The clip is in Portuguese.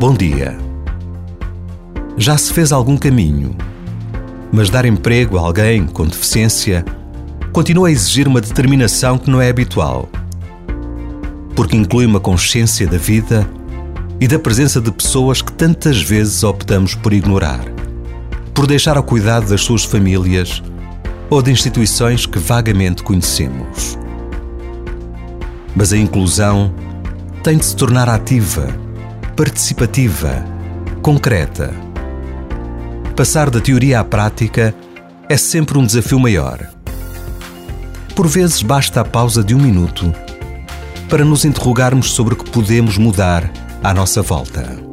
Bom dia. Já se fez algum caminho, mas dar emprego a alguém com deficiência continua a exigir uma determinação que não é habitual, porque inclui uma consciência da vida e da presença de pessoas que tantas vezes optamos por ignorar, por deixar ao cuidado das suas famílias ou de instituições que vagamente conhecemos. Mas a inclusão tem de se tornar ativa participativa, concreta. Passar da teoria à prática é sempre um desafio maior. Por vezes basta a pausa de um minuto para nos interrogarmos sobre o que podemos mudar à nossa volta.